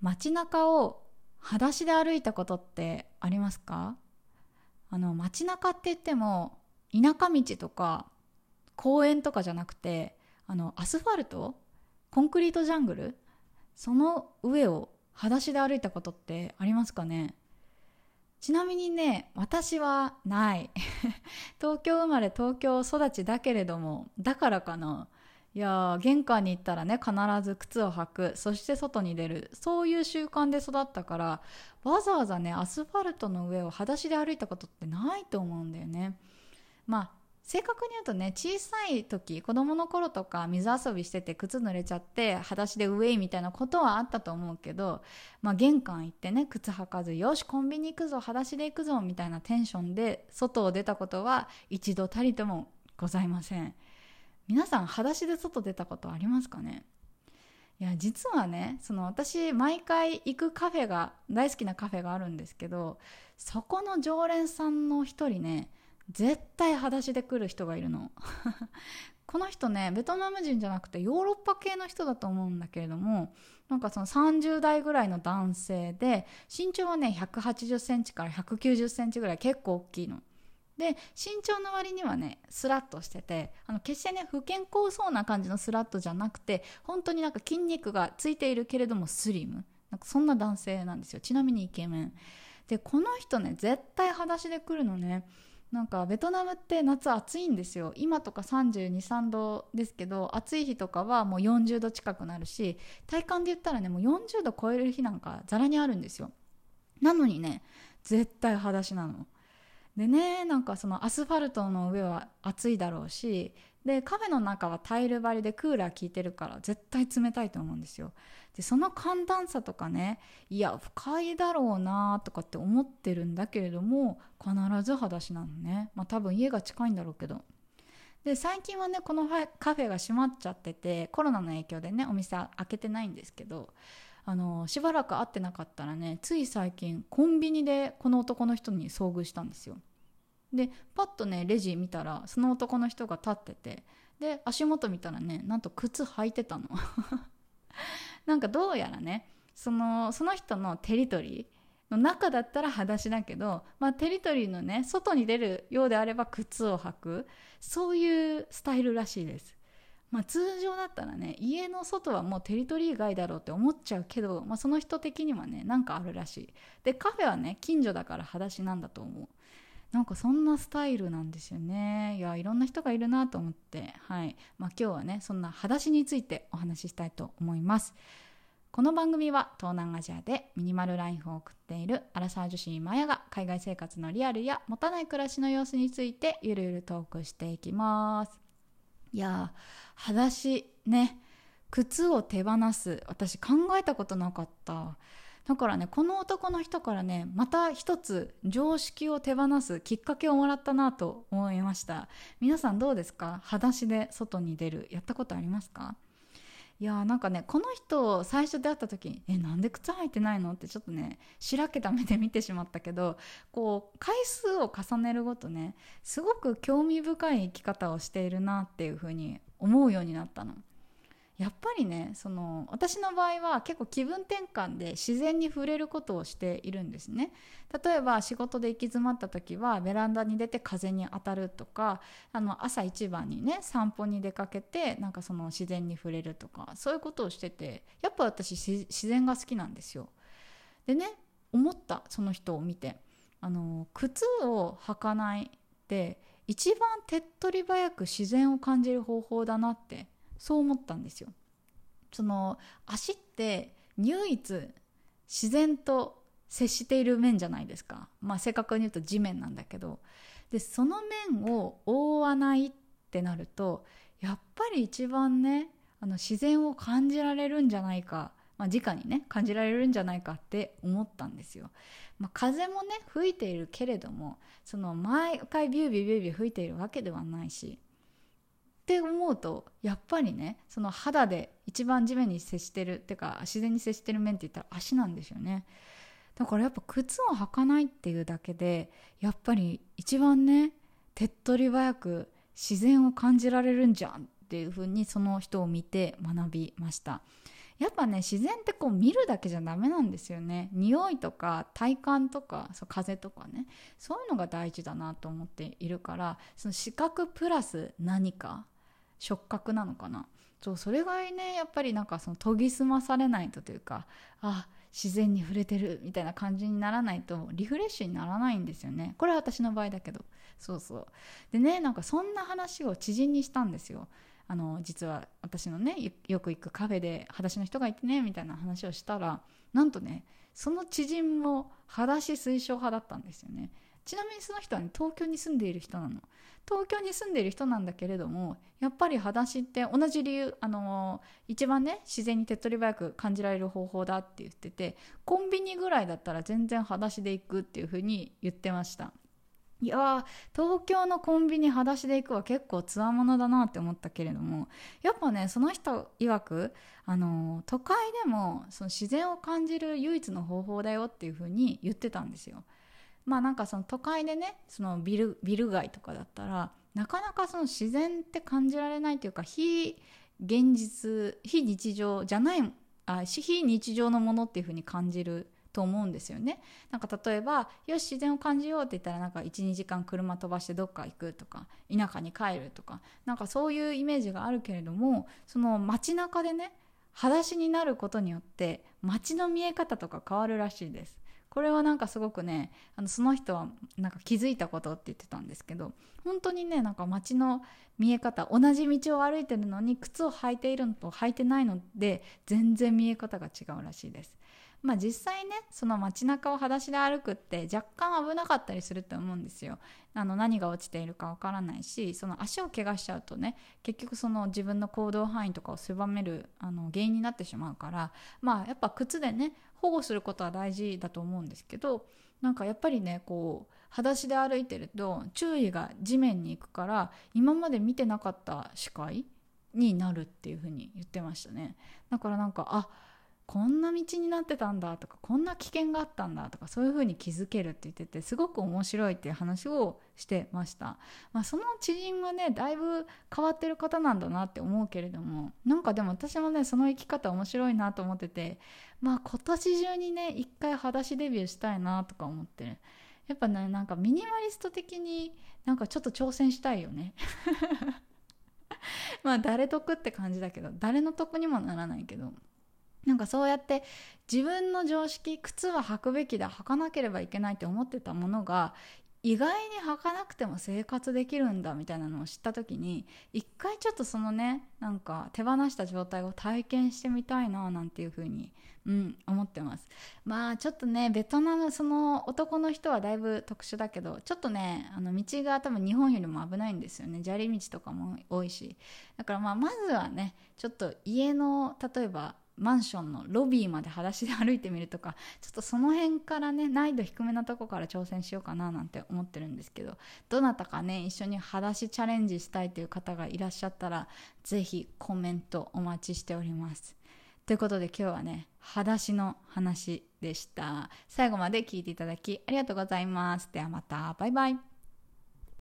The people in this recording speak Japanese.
街中を裸足で歩いたことってありますか？あの街中って言っても田舎道とか公園とかじゃなくてあのアスファルト？コンクリートジャングル？その上を裸足で歩いたことってありますかね？ちなみにね私はない。東京生まれ東京育ちだけれどもだからかな。いや玄関に行ったらね必ず靴を履く。そして外に出る。そういう習慣で育ったからわざわざねアスファルトの上を裸足で歩いたことってないと思うんだよね。まあ正確に言うとね小さい時子供の頃とか水遊びしてて靴濡れちゃって裸足でウェイみたいなことはあったと思うけど、まあ、玄関行ってね靴履かずよしコンビニ行くぞ裸足で行くぞみたいなテンションで外を出たことは一度たりともございません。皆さん裸足で外出たことありますかね？いや実はねその私毎回行くカフェが大好きなカフェがあるんですけどそこの常連さんの一人ね絶対裸足で来る人がいるの。この人ねベトナム人じゃなくてヨーロッパ系の人だと思うんだけれどもなんかその30代ぐらいの男性で身長はね1 8 0センチから1 9 0センチぐらい結構大きいの。で身長の割にはねスラッとしててあの決してね不健康そうな感じのスラッとじゃなくて本当になんか筋肉がついているけれどもスリム。なんかそんな男性なんですよ。ちなみにイケメン。でこの人ね絶対裸足で来るのねなんかベトナムって夏暑いんですよ。今とか323度ですけど暑い日とかはもう40度近くなるし体感で言ったらねもう40度超える日なんかざらにあるんですよ。なのにね絶対裸足なの。でねなんかそのアスファルトの上は暑いだろうしでカフェの中はタイル張りでクーラー効いてるから絶対冷たいと思うんですよ。でその寒暖差とかねいや深いだろうなとかって思ってるんだけれども必ず裸足なのね。まあ多分家が近いんだろうけど。で最近はねこのカフェが閉まっちゃっててコロナの影響でねお店開けてないんですけどあのしばらく会ってなかったらねつい最近コンビニでこの男の人に遭遇したんですよ。でパッとねレジ見たらその男の人が立っててで足元見たらねなんと靴履いてたの。なんかどうやらねそのその人のテリトリーの中だったら裸足だけど、まあ、テリトリーのね外に出るようであれば靴を履くそういうスタイルらしいです。まあ、通常だったらね家の外はもうテリトリー外だろうって思っちゃうけど、まあ、その人的にはねなんかあるらしい。でカフェはね近所だから裸足なんだと思う。なんかそんなスタイルなんですよね。いやいろんな人がいるなと思って。はい、まあ、今日はねそんな裸足についてお話ししたいと思います。この番組は東南アジアでミニマルライフを送っているアラサー女子マヤが海外生活のリアルや持たない暮らしの様子についてゆるゆるトークしていきます。いや裸足ね靴を手放す。私考えたことなかった。だからねこの男の人からねまた一つ常識を手放すきっかけをもらったなと思いました皆さんどうですか？裸足で外に出るやったことありますか？いやーなんかねこの人最初出会った時に「えなんで靴履いてないの?」ってちょっとねしらけた目で見てしまったけどこう回数を重ねるごとねすごく興味深い生き方をしているなっていうふうに思うようになったの。やっぱりねその私の場合は結構気分転換で自然に触れることをしているんですね。例えば仕事で行き詰まった時はベランダに出て風に当たるとかあの朝一番にね散歩に出かけてなんかその自然に触れるとかそういうことをしててやっぱ私自然が好きなんですよ。でね思ったその人を見て。あの靴を履かないって一番手っ取り早く自然を感じる方法だなってそう思ったんですよ。その足って唯一自然と接している面じゃないですか。まあ正確に言うと地面なんだけど。でその面を覆わないってなるとやっぱり一番ねあの自然を感じられるんじゃないか、まあ、直にね感じられるんじゃないかって思ったんですよ、まあ、風もね吹いているけれどもその毎回ビュービュービュービュー吹いているわけではないし。って思うとやっぱりねその肌で一番地面に接してるってか自然に接してる面って言ったら足なんですよね。だからやっぱ靴を履かないっていうだけでやっぱり一番ね手っ取り早く自然を感じられるんじゃんっていう風にその人を見て学びました。やっぱね自然ってこう見るだけじゃダメなんですよね。匂いとか体感とかそう風とかねそういうのが大事だなと思っているからその視覚プラス何か触覚なのかな？そうそれがねやっぱりなんかその研ぎ澄まされないとというかあ自然に触れてるみたいな感じにならないとリフレッシュにならないんですよね。これは私の場合だけど。そうそう。でねなんかそんな話を知人にしたんですよ。あの実は私のねよく行くカフェで裸足の人がいてねみたいな話をしたらなんとねその知人も裸足推奨派だったんですよね。ちなみにその人は、ね、東京に住んでいる人なの東京に住んでいる人なんだけれどもやっぱり裸足って同じ理由あの一番ね自然に手っ取り早く感じられる方法だって言っててコンビニぐらいだったら全然裸足で行くっていう風に言ってましたいや東京のコンビニ裸足で行くは結構つわものだなって思ったけれどもやっぱねその人曰くあの都会でもその自然を感じる唯一の方法だよっていう風に言ってたんですよ。まあなんかその都会でねそのビルビル街とかだったらなかなかその自然って感じられないというか非現実非日常じゃないあ非日常のものっていう風に感じると思うんですよね。なんか例えばよし自然を感じようって言ったらなんか12時間車飛ばしてどっか行くとか田舎に帰るとかなんかそういうイメージがあるけれどもその街中でね裸足になることによって街の見え方とか変わるらしいです。これはなんかすごくねあのその人はなんか気づいたことって言ってたんですけど本当にねなんか街の見え方同じ道を歩いてるのに靴を履いているのと履いてないので全然見え方が違うらしいです。まあ実際ねその街中を裸足で歩くって若干危なかったりすると思うんですよ。あの何が落ちているかわからないしその足を怪我しちゃうとね結局その自分の行動範囲とかを狭めるあの原因になってしまうからまあやっぱ靴でね保護することは大事だと思うんですけどなんかやっぱりねこう裸足で歩いてると注意が地面に行くから今まで見てなかった視界になるっていう風に言ってましたね。だからなんかあこんな道になってたんだとかこんな危険があったんだとかそういう風に気づけるって言っててすごく面白いっていう話をしてました、まあ、その知人はねだいぶ変わってる方なんだなって思うけれどもなんかでも私もねその生き方面白いなと思っててまあ今年中にね一回裸足デビューしたいなとか思ってる。やっぱねなんかミニマリスト的になんかちょっと挑戦したいよね。まあ誰得って感じだけど誰の得にもならないけど。なんかそうやって自分の常識靴は履くべきだ履かなければいけないって思ってたものが意外に履かなくても生活できるんだみたいなのを知った時に一回ちょっとそのねなんか手放した状態を体験してみたいななんていう風にうん思ってます。まあちょっとねベトナムその男の人はだいぶ特殊だけどちょっとねあの道が多分日本よりも危ないんですよね。砂利道とかも多いし。だからまあまずはねちょっと家の例えばマンションのロビーまで裸足で歩いてみるとかちょっとその辺からね難易度低めなとこから挑戦しようかななんて思ってるんですけどどなたかね一緒に裸足チャレンジしたいという方がいらっしゃったら是非コメントお待ちしております。ということで今日はね裸足の話でした。最後まで聞いていただきありがとうございます。ではまた。バイバイ。